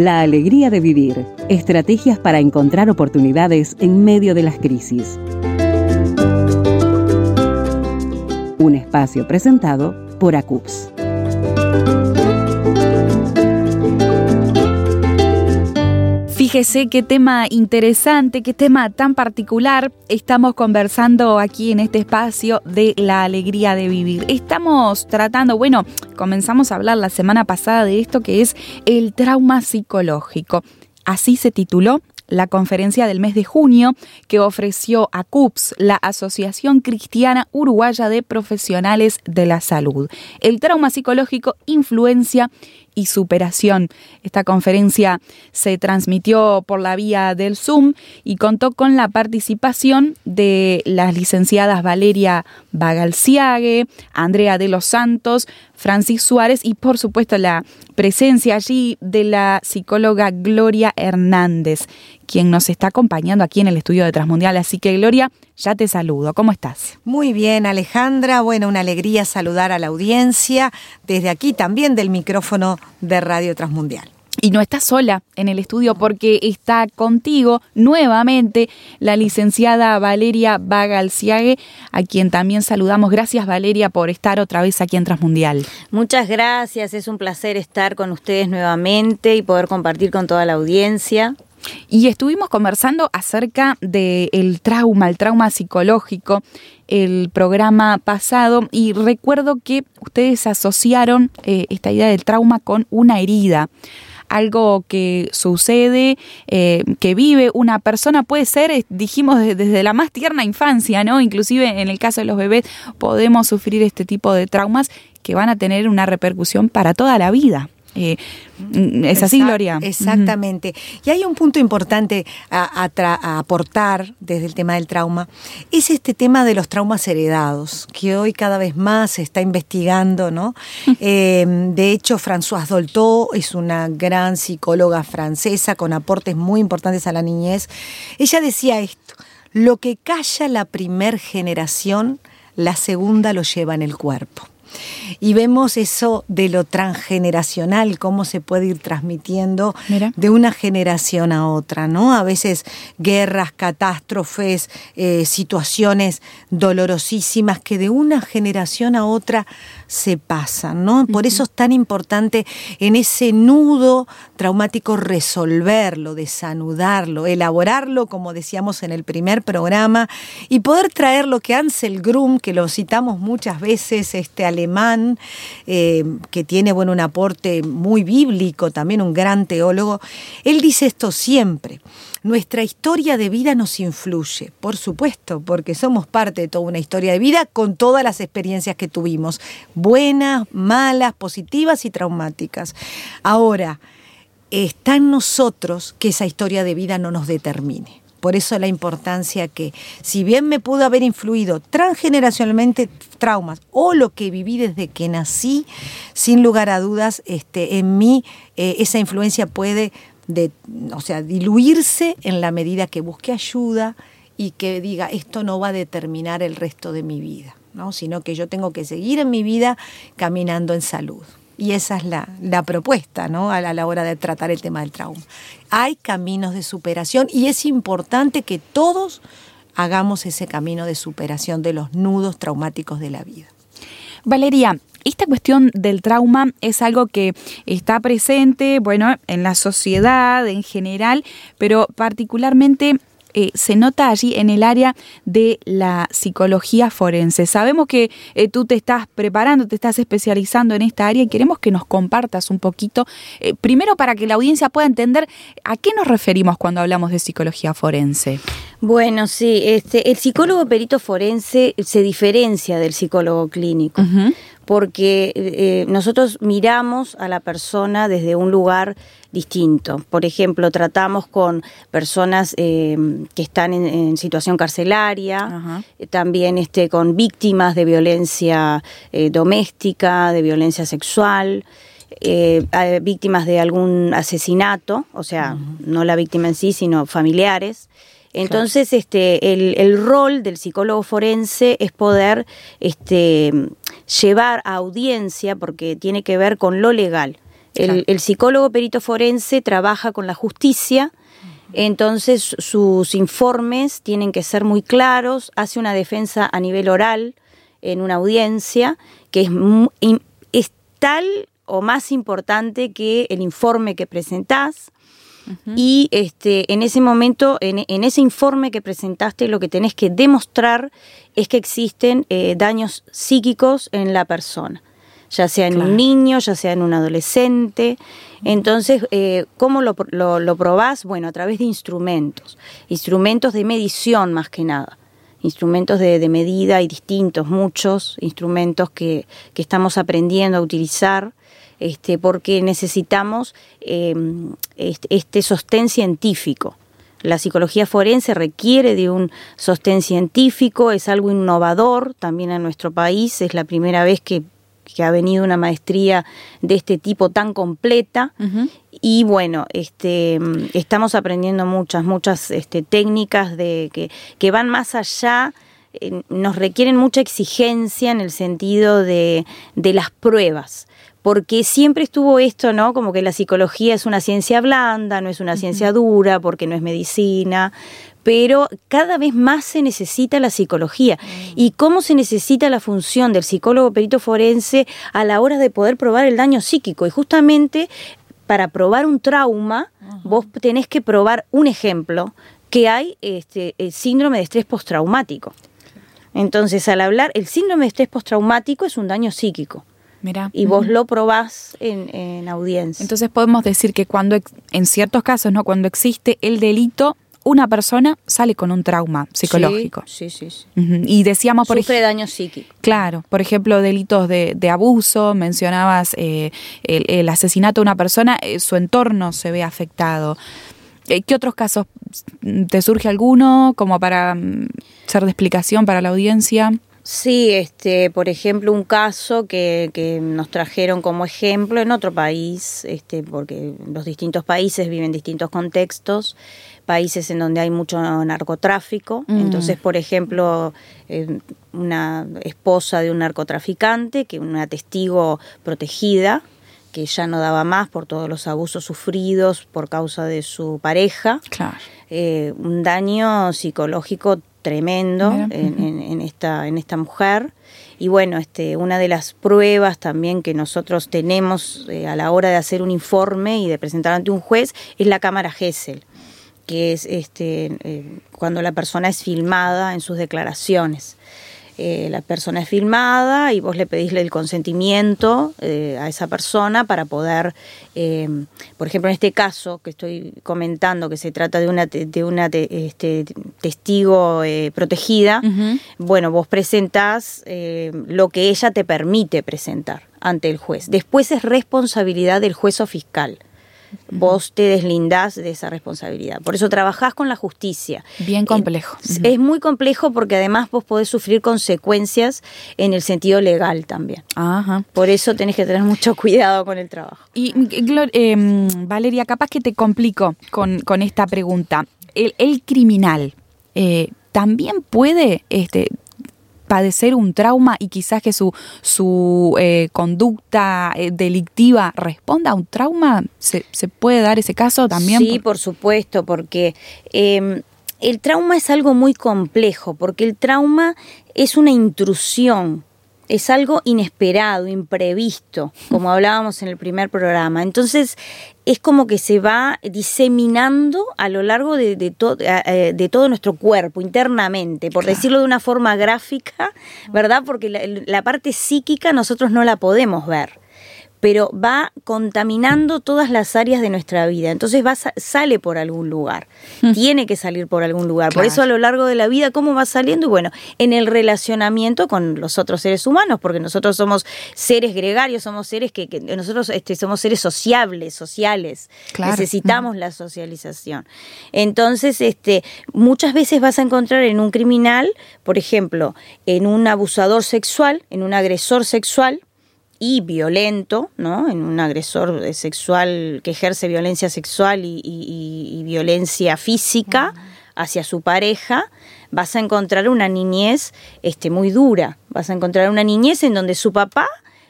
La alegría de vivir. Estrategias para encontrar oportunidades en medio de las crisis. Un espacio presentado por ACUPS. Fíjese qué tema interesante, qué tema tan particular estamos conversando aquí en este espacio de la alegría de vivir. Estamos tratando, bueno, comenzamos a hablar la semana pasada de esto que es el trauma psicológico. Así se tituló la conferencia del mes de junio que ofreció a CUPS, la Asociación Cristiana Uruguaya de Profesionales de la Salud. El trauma psicológico influencia superación. Esta conferencia se transmitió por la vía del Zoom y contó con la participación de las licenciadas Valeria Bagalciague, Andrea de los Santos, Francis Suárez y por supuesto la presencia allí de la psicóloga Gloria Hernández, quien nos está acompañando aquí en el estudio de Transmundial. Así que Gloria, ya te saludo. ¿Cómo estás? Muy bien, Alejandra. Bueno, una alegría saludar a la audiencia desde aquí también del micrófono de Radio Transmundial. Y no estás sola en el estudio porque está contigo nuevamente la licenciada Valeria Bagalciague, a quien también saludamos. Gracias Valeria por estar otra vez aquí en Transmundial. Muchas gracias, es un placer estar con ustedes nuevamente y poder compartir con toda la audiencia. Y estuvimos conversando acerca del trauma, el trauma psicológico, el programa pasado, y recuerdo que ustedes asociaron eh, esta idea del trauma con una herida algo que sucede, eh, que vive una persona, puede ser, dijimos, desde la más tierna infancia, ¿no? Inclusive en el caso de los bebés podemos sufrir este tipo de traumas que van a tener una repercusión para toda la vida. Eh, ¿Es así, Gloria? Exactamente. Y hay un punto importante a, aportar desde el tema del trauma, es este tema de los traumas heredados, que hoy cada vez más se está investigando, ¿no? Eh, de hecho, Françoise Dolto es una gran psicóloga francesa con aportes muy importantes a la niñez. Ella decía esto, lo que calla la primer generación, la segunda lo lleva en el cuerpo. Y vemos eso de lo transgeneracional, cómo se puede ir transmitiendo de una generación a otra, ¿no? A veces guerras, catástrofes, eh, situaciones dolorosísimas que de una generación a otra se pasan, ¿no? Por eso es tan importante en ese nudo traumático resolverlo, desanudarlo, elaborarlo, como decíamos en el primer programa, y poder traer lo que Ansel Grum, que lo citamos muchas veces, este alemán, eh, que tiene bueno, un aporte muy bíblico, también un gran teólogo, él dice esto siempre. Nuestra historia de vida nos influye, por supuesto, porque somos parte de toda una historia de vida con todas las experiencias que tuvimos, buenas, malas, positivas y traumáticas. Ahora, está en nosotros que esa historia de vida no nos determine. Por eso la importancia que, si bien me pudo haber influido transgeneracionalmente traumas o lo que viví desde que nací, sin lugar a dudas, este, en mí eh, esa influencia puede o sea, diluirse en la medida que busque ayuda y que diga, esto no va a determinar el resto de mi vida, ¿no? sino que yo tengo que seguir en mi vida caminando en salud. Y esa es la, propuesta ¿no? a, la, hora de tratar el tema del trauma. Hay caminos de superación y es importante que todos hagamos ese camino de superación de los nudos traumáticos de la vida. Valeria, esta cuestión del trauma es algo que está presente, bueno, en la sociedad en general, pero particularmente eh, se nota allí en el área de la psicología forense. Sabemos que eh, tú te estás preparando, te estás especializando en esta área y queremos que nos compartas un poquito, eh, primero para que la audiencia pueda entender a qué nos referimos cuando hablamos de psicología forense. Bueno, sí, este, el psicólogo perito forense se diferencia del psicólogo clínico, porque nosotros miramos a la persona desde un lugar distinto. Por ejemplo, tratamos con personas eh, que están en, situación carcelaria, eh, también este, con víctimas de violencia eh, doméstica, de violencia sexual. víctimas de algún asesinato, o sea, no la víctima en sí, sino familiares. Entonces, este, el, el, rol del psicólogo forense es poder este, llevar a audiencia, porque tiene que ver con lo legal, El, psicólogo perito forense trabaja con la justicia, entonces sus informes tienen que ser muy claros, hace una defensa a nivel oral en una audiencia que es, es tal o más importante que el informe que presentás. Y este, en ese momento, en, ese informe que presentaste, lo que tenés que demostrar es que existen eh, daños psíquicos en la persona ya sea en un niño, ya sea en un adolescente. Entonces, eh, ¿cómo lo, lo, probás? Bueno, a través de instrumentos, instrumentos de medición más que nada, instrumentos de, medida y distintos, muchos instrumentos que, estamos aprendiendo a utilizar. Este, porque necesitamos eh, este, sostén científico. La psicología forense requiere de un sostén científico, es algo innovador también en nuestro país, es la primera vez que que ha venido una maestría de este tipo tan completa. Y bueno, este, estamos aprendiendo muchas, muchas este, técnicas de, que, que van más allá eh, nos requieren mucha exigencia en el sentido de, de, las pruebas, porque siempre estuvo esto, ¿no? Como que la psicología es una ciencia blanda, no es una ciencia dura, porque no es medicina, pero cada vez más se necesita la psicología. Mm. ¿Y cómo se necesita la función del psicólogo perito forense a la hora de poder probar el daño psíquico? Y justamente para probar un trauma, vos tenés que probar un ejemplo, que hay este, el síndrome de estrés postraumático. Entonces, al hablar, el síndrome de estrés postraumático es un daño psíquico. Mira. Y vos lo probás en, en, audiencia. Entonces podemos decir que cuando, en ciertos casos, ¿no? Cuando existe el delito, una persona sale con un trauma psicológico. Sí, sí, sí. Y decíamos, por Sufre daño psíquico. Claro, por ejemplo, delitos de, abuso, mencionabas eh, el, asesinato de una persona, eh, su entorno se ve afectado. Eh, ¿Qué otros casos te surge alguno como para mm, ser de explicación para la audiencia? Sí, este, por ejemplo, un caso que, que, nos trajeron como ejemplo en otro país, este, porque los distintos países viven distintos contextos, países en donde hay mucho narcotráfico. Mm. Entonces, por ejemplo, eh, una esposa de un narcotraficante, que una testigo protegida, que ya no daba más por todos los abusos sufridos por causa de su pareja. Claro. Eh, un daño psicológico tremendo en, esta, en esta mujer. Y bueno, este, una de las pruebas también que nosotros tenemos eh, a la hora de hacer un informe y de presentar ante un juez es la cámara Gesell, que es este, eh, cuando la persona es filmada en sus declaraciones. Eh, la persona es filmada y vos le pedís el consentimiento eh, a esa persona para poder, eh, por ejemplo, en este caso que estoy comentando, que se trata de una, de una este, testigo protegida, bueno, vos presentás lo que ella te permite presentar ante el juez. Después es responsabilidad del juez o fiscal vos te deslindás de esa responsabilidad. Por eso trabajás con la justicia. Bien complejo. Es, muy complejo porque además vos podés sufrir consecuencias en el sentido legal también. Ajá. Por eso tenés que tener mucho cuidado con el trabajo. Y eh, Valeria, capaz que te complico con, esta pregunta. El, criminal eh, también puede este, padecer un trauma y quizás que su, su eh, conducta eh, delictiva responda a un trauma? ¿Se, puede dar ese caso también? Sí, por, supuesto, porque em, el trauma es algo muy complejo, porque el trauma es una intrusión es algo inesperado, imprevisto, como hablábamos en el primer programa. Entonces, es como que se va diseminando a lo largo de, de, eh, de todo nuestro cuerpo, internamente, por decirlo de una forma gráfica, ¿verdad? Porque la parte psíquica nosotros no la podemos ver pero va contaminando todas las áreas de nuestra vida. Entonces va, sale por algún lugar, mm. tiene que salir por algún lugar. Por eso a lo largo de la vida, ¿cómo va saliendo? Bueno, en el relacionamiento con los otros seres humanos, porque nosotros somos seres gregarios, somos seres que, nosotros este, somos seres sociables, sociales, necesitamos la socialización. Entonces, este, muchas veces vas a encontrar en un criminal, por ejemplo, en un abusador sexual, en un agresor sexual, y violento, ¿no? En un agresor sexual que ejerce violencia sexual y, violencia física hacia su pareja, vas a encontrar una niñez este, muy dura. Vas a encontrar una niñez en donde su papá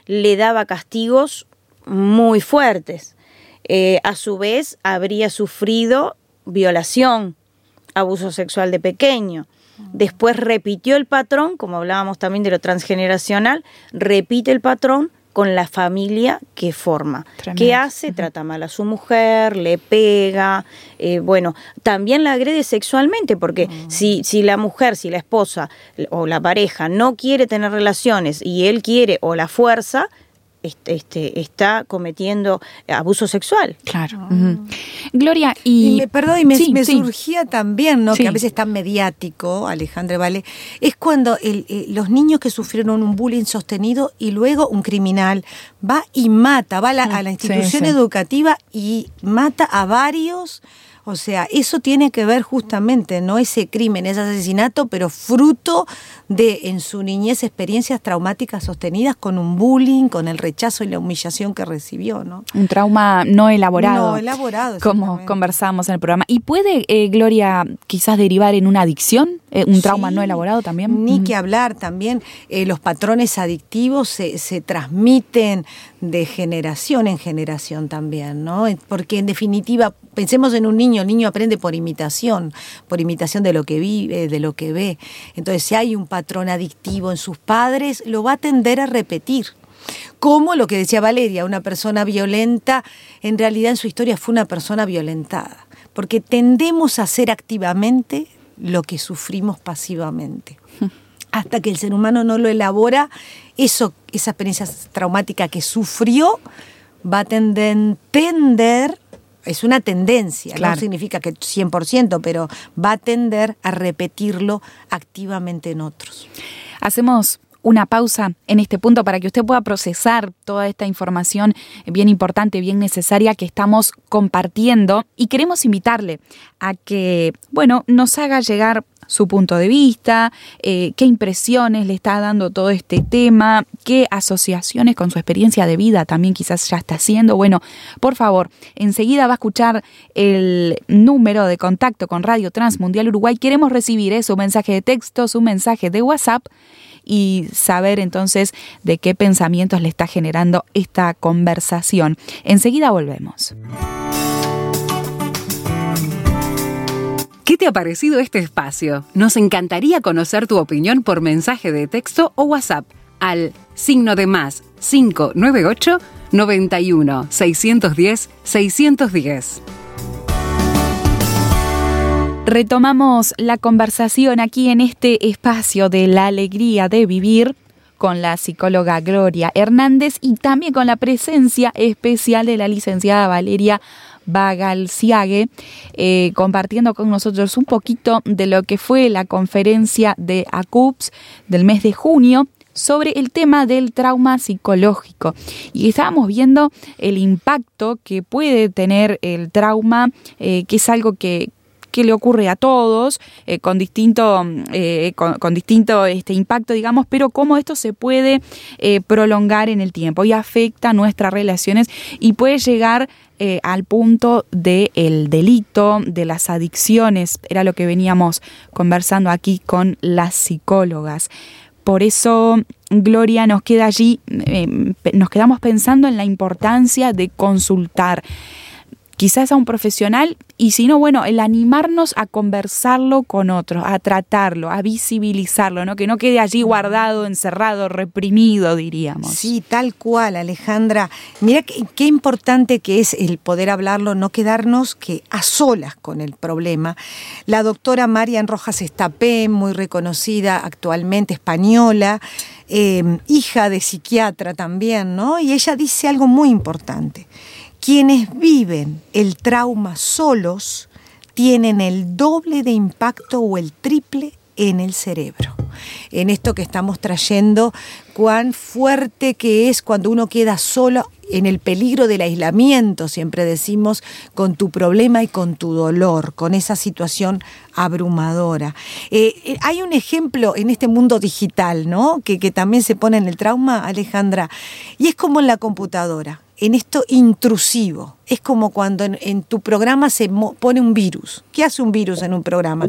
le daba castigos muy fuertes. Eh, a su vez, habría sufrido violación, abuso sexual de pequeño. Después repitió el patrón, como hablábamos también de lo transgeneracional, repite el patrón con la familia que forma. ¿Qué hace? Trata mal a su mujer, le pega, eh, bueno, también la agrede sexualmente, porque mm. si, si la mujer, si la esposa o la pareja no quiere tener relaciones y él quiere o la fuerza, este, está cometiendo abuso sexual. Claro. Ah. Gloria, y... me, perdón, y me, surgía también, ¿no? que a veces es tan mediático, Alejandra Vale, es cuando eh, los niños que sufrieron un bullying sostenido y luego un criminal va y mata, va a la, a la institución educativa y mata a varios o sea, eso tiene que ver justamente, no ese crimen, ese asesinato, pero fruto de en su niñez experiencias traumáticas sostenidas con un bullying, con el rechazo y la humillación que recibió, ¿no? Un trauma no elaborado. No elaborado. Como conversábamos en el programa. ¿Y puede, eh, Gloria, quizás derivar en una adicción? Eh, ¿Un trauma no elaborado también? Ni que hablar también. Eh, los patrones adictivos se, se transmiten de generación en generación también, ¿no? Porque en definitiva, pensemos en un niño, el niño aprende por imitación, por imitación de lo que vive, de lo que ve. Entonces, si hay un patrón adictivo en sus padres, lo va a tender a repetir. Como lo que decía Valeria, una persona violenta, en realidad en su historia fue una persona violentada, porque tendemos a hacer activamente lo que sufrimos pasivamente. Hasta que el ser humano no lo elabora, eso, esa experiencia traumática que sufrió va a tender, es una tendencia, no significa que 100%, pero va a tender a repetirlo activamente en otros. Hacemos una pausa en este punto para que usted pueda procesar toda esta información bien importante, bien necesaria que estamos compartiendo. Y queremos invitarle a que, bueno, nos haga llegar su punto de vista, eh, qué impresiones le está dando todo este tema, qué asociaciones con su experiencia de vida también quizás ya está haciendo. Bueno, por favor, enseguida va a escuchar el número de contacto con Radio Transmundial Uruguay. Queremos recibir su mensaje de texto, su mensaje de WhatsApp y saber entonces de qué pensamientos le está generando esta conversación. Enseguida volvemos. Te ha parecido este espacio? Nos encantaría conocer tu opinión por mensaje de texto o WhatsApp al signo de más 598 91 610 610. Retomamos la conversación aquí en este espacio de la alegría de vivir con la psicóloga Gloria Hernández y también con la presencia especial de la licenciada Valeria Bagalciague, eh, compartiendo con nosotros un poquito de lo que fue la conferencia de ACUPS del mes de junio sobre el tema del trauma psicológico. Y estábamos viendo el impacto que puede tener el trauma, eh, que es algo que, que le ocurre a todos, eh, con distinto, eh, con, distinto este, impacto, digamos, pero cómo esto se puede eh, prolongar en el tiempo y afecta nuestras relaciones y puede llegar al punto del delito, de las adicciones, era lo que veníamos conversando aquí con las psicólogas. Por eso, Gloria, nos queda allí, nos quedamos pensando en la importancia de consultar quizás a un profesional y si no, bueno, el animarnos a conversarlo con otros, a tratarlo, a visibilizarlo, ¿no? Que no quede allí guardado, encerrado, reprimido, diríamos. Sí, tal cual, Alejandra. Mira qué, importante que es el poder hablarlo, no quedarnos que a solas con el problema. La doctora Marian Rojas Estapé, muy reconocida actualmente, española, eh, hija de psiquiatra también, ¿no? Y ella dice algo muy importante quienes viven el trauma solos tienen el doble de impacto o el triple en el cerebro. En esto que estamos trayendo, cuán fuerte que es cuando uno queda solo en el peligro del aislamiento, siempre decimos, con tu problema y con tu dolor, con esa situación abrumadora. Eh, eh, hay un ejemplo en este mundo digital, ¿no? Que, que también se pone en el trauma, Alejandra, y es como en la computadora en esto intrusivo. Es como cuando en, tu programa se pone un virus. ¿Qué hace un virus en un programa?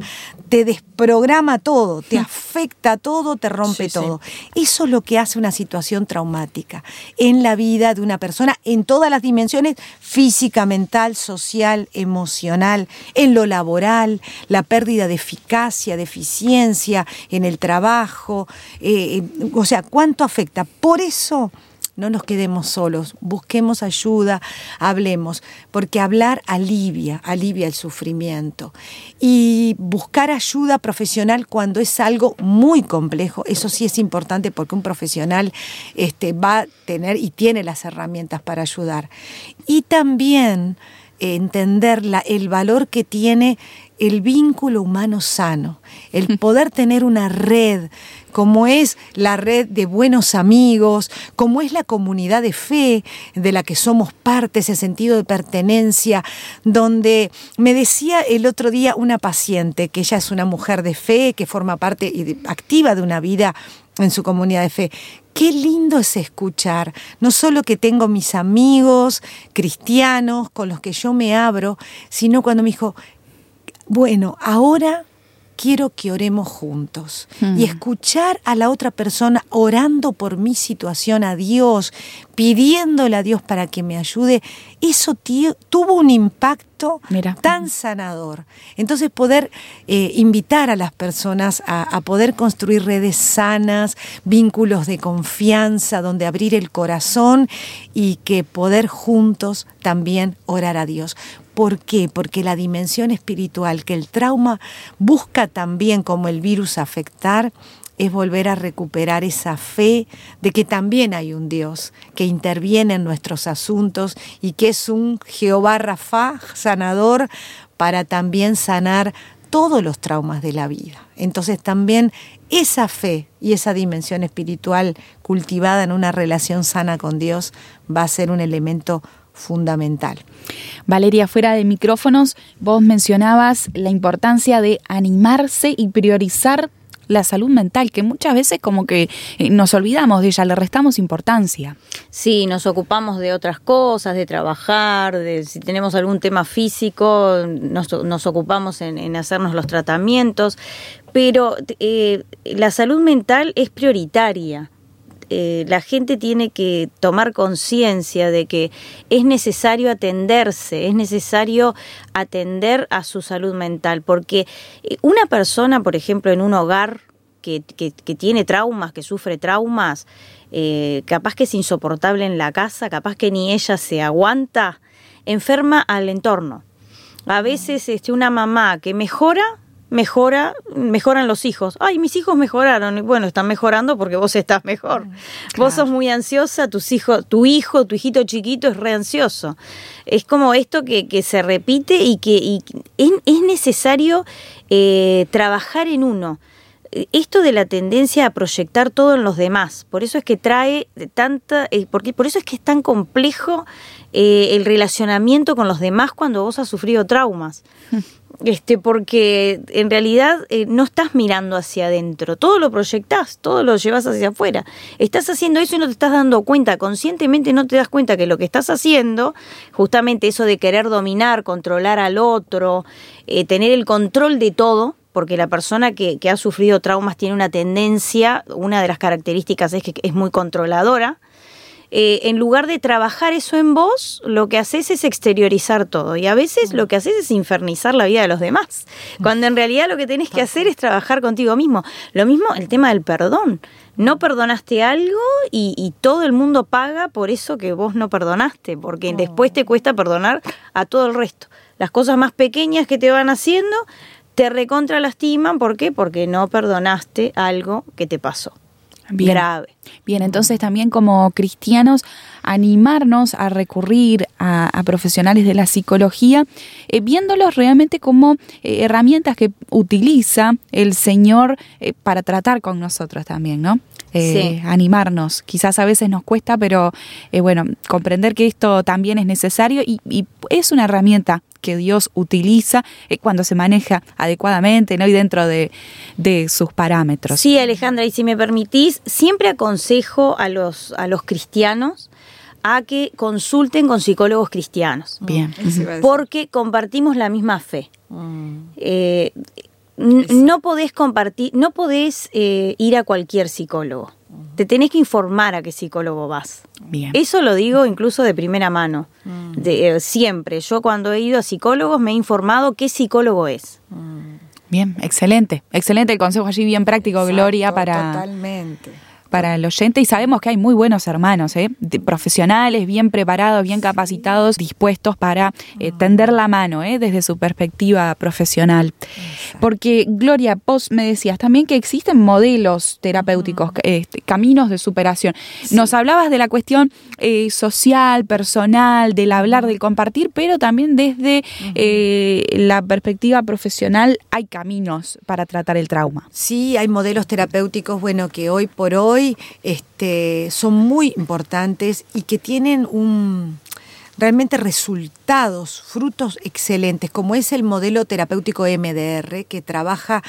Te desprograma todo, te afecta todo, te rompe todo. Eso es lo que hace una situación traumática en la vida de una persona persona en todas las dimensiones, física, mental, social, emocional, en lo laboral, la pérdida de eficacia, de eficiencia en el trabajo, eh, o sea, ¿cuánto afecta? Por eso no nos quedemos solos, busquemos ayuda, hablemos, porque hablar alivia, alivia el sufrimiento. Y buscar ayuda profesional cuando es algo muy complejo, eso sí es importante porque un profesional este, va a tener y tiene las herramientas para ayudar. Y también entender el valor que tiene el vínculo humano sano, el poder tener una red, como es la red de buenos amigos, como es la comunidad de fe de la que somos parte, ese sentido de pertenencia, donde me decía el otro día una paciente, que ella es una mujer de fe, que forma parte activa de una vida en su comunidad de fe. Qué lindo es escuchar, no solo que tengo mis amigos cristianos con los que yo me abro, sino cuando me dijo, bueno, ahora quiero que oremos juntos. Y escuchar a la otra persona orando por mi situación a Dios, pidiéndole a Dios para que me ayude, eso tuvo un impacto tan sanador. Entonces poder eh, invitar a las personas a, poder construir redes sanas, vínculos de confianza, donde abrir el corazón y que poder juntos también orar a Dios. ¿Por qué? Porque la dimensión espiritual que el trauma busca también como el virus afectar es volver a recuperar esa fe de que también hay un Dios que interviene en nuestros asuntos y que es un Jehová Rafa, sanador, para también sanar todos los traumas de la vida. Entonces también esa fe y esa dimensión espiritual cultivada en una relación sana con Dios va a ser un elemento fundamental. Valeria, fuera de micrófonos, vos mencionabas la importancia de animarse y priorizar la salud mental, que muchas veces como que eh, nos olvidamos de ella, le restamos importancia. Sí, nos ocupamos de otras cosas, de trabajar, de si tenemos algún tema físico, nos, ocupamos en, hacernos los tratamientos, pero eh, la salud mental es prioritaria. Eh, la gente tiene que tomar conciencia de que es necesario atenderse, es necesario atender a su salud mental, porque eh, una persona, por ejemplo, en un hogar que, tiene traumas, que sufre traumas, eh, capaz que es insoportable en la casa, capaz que ni ella se aguanta, enferma al entorno. A veces este, una mamá que mejora mejora, mejoran los hijos. Ay, mis hijos mejoraron. Bueno, están mejorando porque vos estás mejor. Vos sos muy ansiosa, tus hijos, tu hijo, tu hijito chiquito es re ansioso. Es como esto que, que se repite y que es, necesario eh, trabajar en uno esto de la tendencia a proyectar todo en los demás, por eso es que trae tanta, eh, porque, por eso es que es tan complejo eh, el relacionamiento con los demás cuando vos has sufrido traumas. este, porque en realidad eh, no estás mirando hacia adentro, todo lo proyectás, todo lo llevas hacia afuera. Estás haciendo eso y no te estás dando cuenta, conscientemente no te das cuenta que lo que estás haciendo, justamente eso de querer dominar, controlar al otro, eh, tener el control de todo, porque la persona que, que ha sufrido traumas tiene una tendencia, una de las características es que es muy controladora, eh, en lugar de trabajar eso en vos, lo que haces es exteriorizar todo. Y a veces lo que haces es infernizar la vida de los demás. Cuando en realidad lo que tenés que hacer es trabajar contigo mismo. Lo mismo el tema del perdón. No perdonaste algo y, todo el mundo paga por eso que vos no perdonaste, porque después te cuesta perdonar a todo el resto. Las cosas más pequeñas que te van haciendo te recontra lastiman. ¿Por qué? Porque no perdonaste algo que te pasó. Bien. grave. Bien, entonces también como cristianos animarnos a recurrir a, profesionales de la psicología, eh, viéndolos realmente como eh, herramientas que utiliza el Señor eh, para tratar con nosotros también, ¿no? Animarnos. Quizás a veces nos cuesta, pero bueno, comprender que esto también es necesario y, y es una herramienta que Dios utiliza eh, cuando se maneja adecuadamente ¿no? y dentro de, sus parámetros. Sí, Alejandra, y si me permitís, siempre aconsejo a los, a los cristianos a que consulten con psicólogos cristianos. Bien. Porque compartimos la misma fe. Mm. Eh, no podés compartir, no podés eh, ir a cualquier psicólogo. Te tenés que informar a qué psicólogo vas. Bien. Eso lo digo incluso de primera mano. De, eh, siempre. Yo cuando he ido a psicólogos me he informado qué psicólogo es. Bien, excelente. Excelente el consejo allí, bien práctico, Gloria, para, Totalmente. Para el oyente. Y sabemos que hay muy buenos hermanos, ¿eh? De- profesionales, bien preparados, bien capacitados, dispuestos para eh, tender la mano ¿eh? desde su perspectiva profesional. Porque, Gloria, vos me decías también que existen modelos terapéuticos, este, caminos de superación. Nos hablabas de la cuestión eh, social, personal, del hablar, del compartir, pero también desde eh, la perspectiva profesional hay caminos para tratar el trauma. Sí, hay modelos terapéuticos, bueno, que hoy por este, son muy importantes y que tienen un realmente resultados, frutos excelentes, como es el modelo terapéutico MDR, que trabaja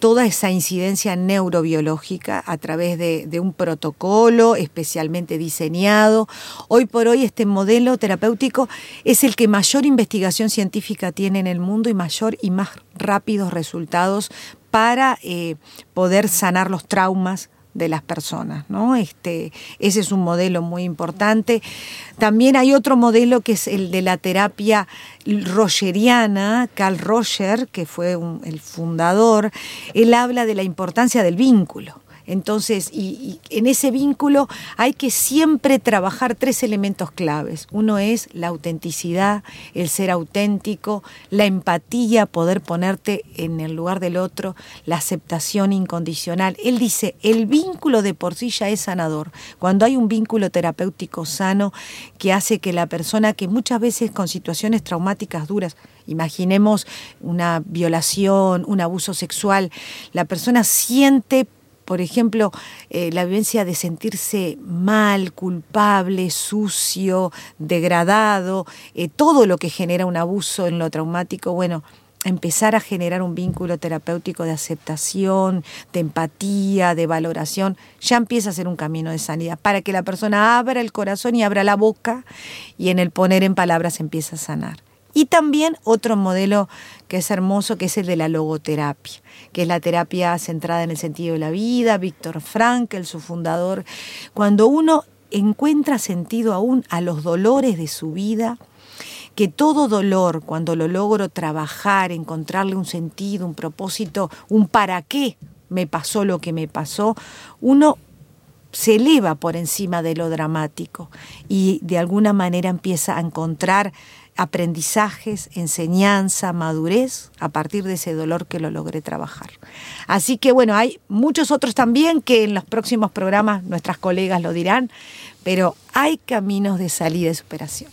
toda esa incidencia neurobiológica a través de, de un protocolo especialmente diseñado. Hoy por hoy este modelo terapéutico es el que mayor investigación científica tiene en el mundo y mayor y más rápidos resultados para eh, poder sanar los traumas de las personas, ¿no? Este, ese es un modelo muy importante. También hay otro modelo que es el de la terapia rogeriana, Carl Roger, que fue un- el fundador, él habla de la importancia del vínculo. Entonces, y, en ese vínculo hay que siempre trabajar tres elementos claves. Uno es la autenticidad, el ser auténtico, la empatía, poder ponerte en el lugar del otro, la aceptación incondicional. Él dice, el vínculo de por sí ya es sanador. Cuando hay un vínculo terapéutico sano que hace que la persona que muchas veces con situaciones traumáticas duras, imaginemos una violación, un abuso sexual, la persona siente por ejemplo, eh, la vivencia de sentirse mal, culpable, sucio, degradado, eh, todo lo que genera un abuso en lo traumático, bueno, empezar a generar un vínculo terapéutico de aceptación, de empatía, de valoración, ya empieza a ser un camino de sanidad, para que la persona abra el corazón y abra la boca y en el poner en palabras empieza a sanar. Y también otro modelo que es hermoso, que es el de la logoterapia, que es la terapia centrada en el sentido de la vida, Víctor Frankl, su fundador. Cuando uno encuentra sentido aún a los dolores de su vida, que todo dolor, cuando lo logro trabajar, encontrarle un sentido, un propósito, un para qué me pasó lo que me pasó, uno se eleva por encima de lo dramático y de alguna manera empieza a encontrar aprendizajes, enseñanza, madurez a partir de ese dolor que lo logré trabajar. Así que bueno, hay muchos otros también que en los próximos programas nuestras colegas lo dirán, pero hay caminos de salida y superación.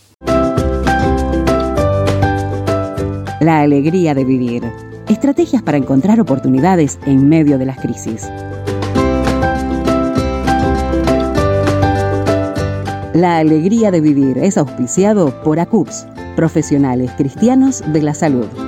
La alegría de vivir. Estrategias para encontrar oportunidades en medio de las crisis. La alegría de vivir es auspiciado por ACUPS, Profesionales Cristianos de la Salud.